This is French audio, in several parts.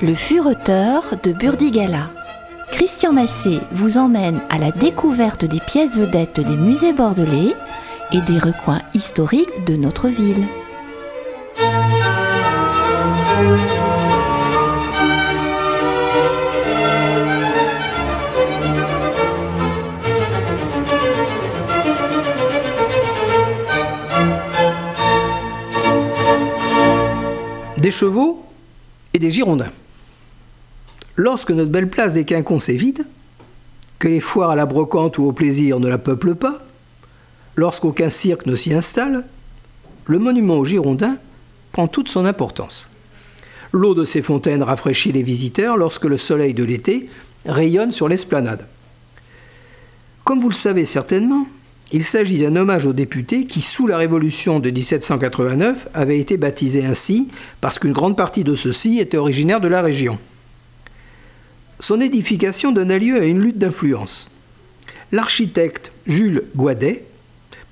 Le fureteur de Burdigala. Christian Massé vous emmène à la découverte des pièces vedettes des musées bordelais et des recoins historiques de notre ville. Des chevaux et des girondins. Lorsque notre belle place des quinconces est vide, que les foires à la brocante ou au plaisir ne la peuplent pas, lorsqu'aucun cirque ne s'y installe, le monument aux Girondins prend toute son importance. L'eau de ces fontaines rafraîchit les visiteurs lorsque le soleil de l'été rayonne sur l'esplanade. Comme vous le savez certainement, il s'agit d'un hommage aux députés qui, sous la Révolution de 1789, avait été baptisé ainsi parce qu'une grande partie de ceux-ci était originaire de la région. Son édification donna lieu à une lutte d'influence. L'architecte Jules Guadet,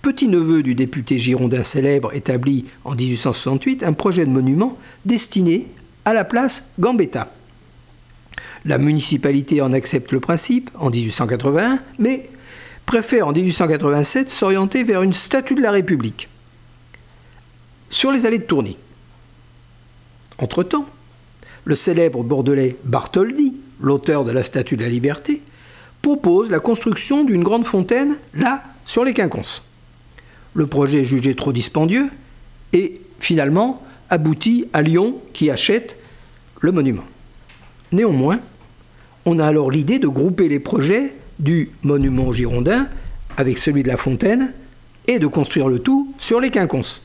petit-neveu du député girondin célèbre établi en 1868 un projet de monument destiné à la place Gambetta. La municipalité en accepte le principe en 1881, mais préfère en 1887 s'orienter vers une statue de la République. Sur les allées de Tourny. Entre-temps, le célèbre bordelais Bartholdi, l'auteur de la statue de la Liberté, propose la construction d'une grande fontaine là, sur les quinconces. Le projet est jugé trop dispendieux et finalement aboutit à Lyon qui achète le monument. Néanmoins, on a alors l'idée de grouper les projets du monument girondin avec celui de la fontaine et de construire le tout sur les quinconces.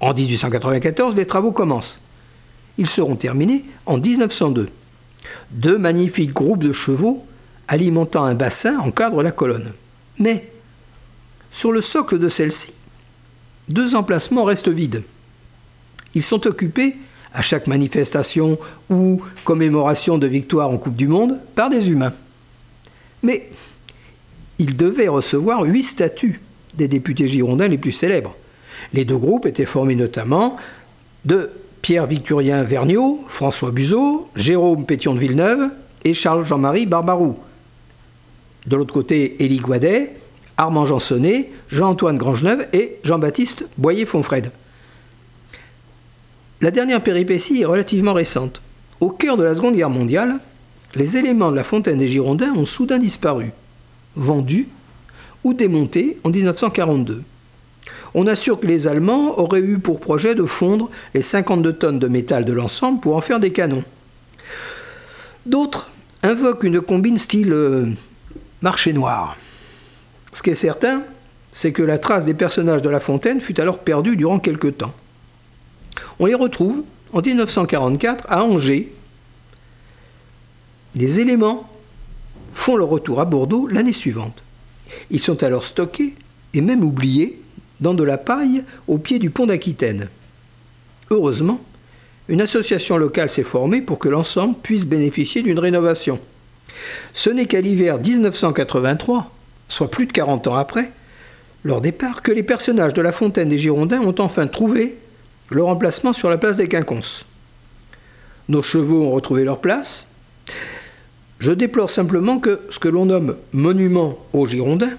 En 1894, les travaux commencent. Ils seront terminés en 1902. Deux magnifiques groupes de chevaux alimentant un bassin encadrent la colonne. Mais, sur le socle de celle-ci, deux emplacements restent vides. Ils sont occupés, à chaque manifestation ou commémoration de victoire en Coupe du Monde, par des humains. Mais ils devaient recevoir huit statues des députés girondins les plus célèbres. Les deux groupes étaient formés notamment de Pierre Victorien Vergniaud, François Buzot, Jérôme Pétion de Villeneuve et Charles Jean-Marie Barbarou. De l'autre côté, Élie Guadet, Armand Jansonnet, Jean-Antoine Grangeneuve et Jean-Baptiste Boyer-Fonfred. La dernière péripétie est relativement récente. Au cœur de la Seconde Guerre mondiale, les éléments de la fontaine des Girondins ont soudain disparu, vendus ou démontés en 1942. On assure que les Allemands auraient eu pour projet de fondre les 52 tonnes de métal de l'ensemble pour en faire des canons. D'autres invoquent une combine style euh, marché noir. Ce qui est certain, c'est que la trace des personnages de la fontaine fut alors perdue durant quelque temps. On les retrouve en 1944 à Angers, les éléments font leur retour à Bordeaux l'année suivante. Ils sont alors stockés et même oubliés dans de la paille au pied du pont d'Aquitaine. Heureusement, une association locale s'est formée pour que l'ensemble puisse bénéficier d'une rénovation. Ce n'est qu'à l'hiver 1983, soit plus de 40 ans après, leur départ, que les personnages de la fontaine des Girondins ont enfin trouvé leur emplacement sur la place des Quinconces. Nos chevaux ont retrouvé leur place, je déplore simplement que ce que l'on nomme monument aux Girondins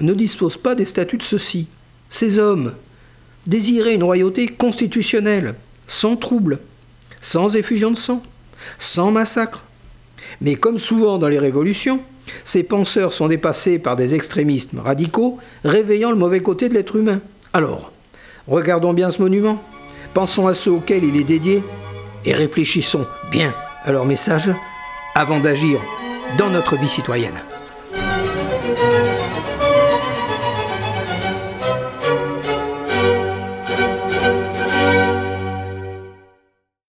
ne dispose pas des statuts de ceux-ci. Ces hommes désiraient une royauté constitutionnelle, sans trouble, sans effusion de sang, sans massacre. Mais comme souvent dans les révolutions, ces penseurs sont dépassés par des extrémistes radicaux, réveillant le mauvais côté de l'être humain. Alors, regardons bien ce monument, pensons à ceux auxquels il est dédié, et réfléchissons bien à leur message avant d'agir dans notre vie citoyenne.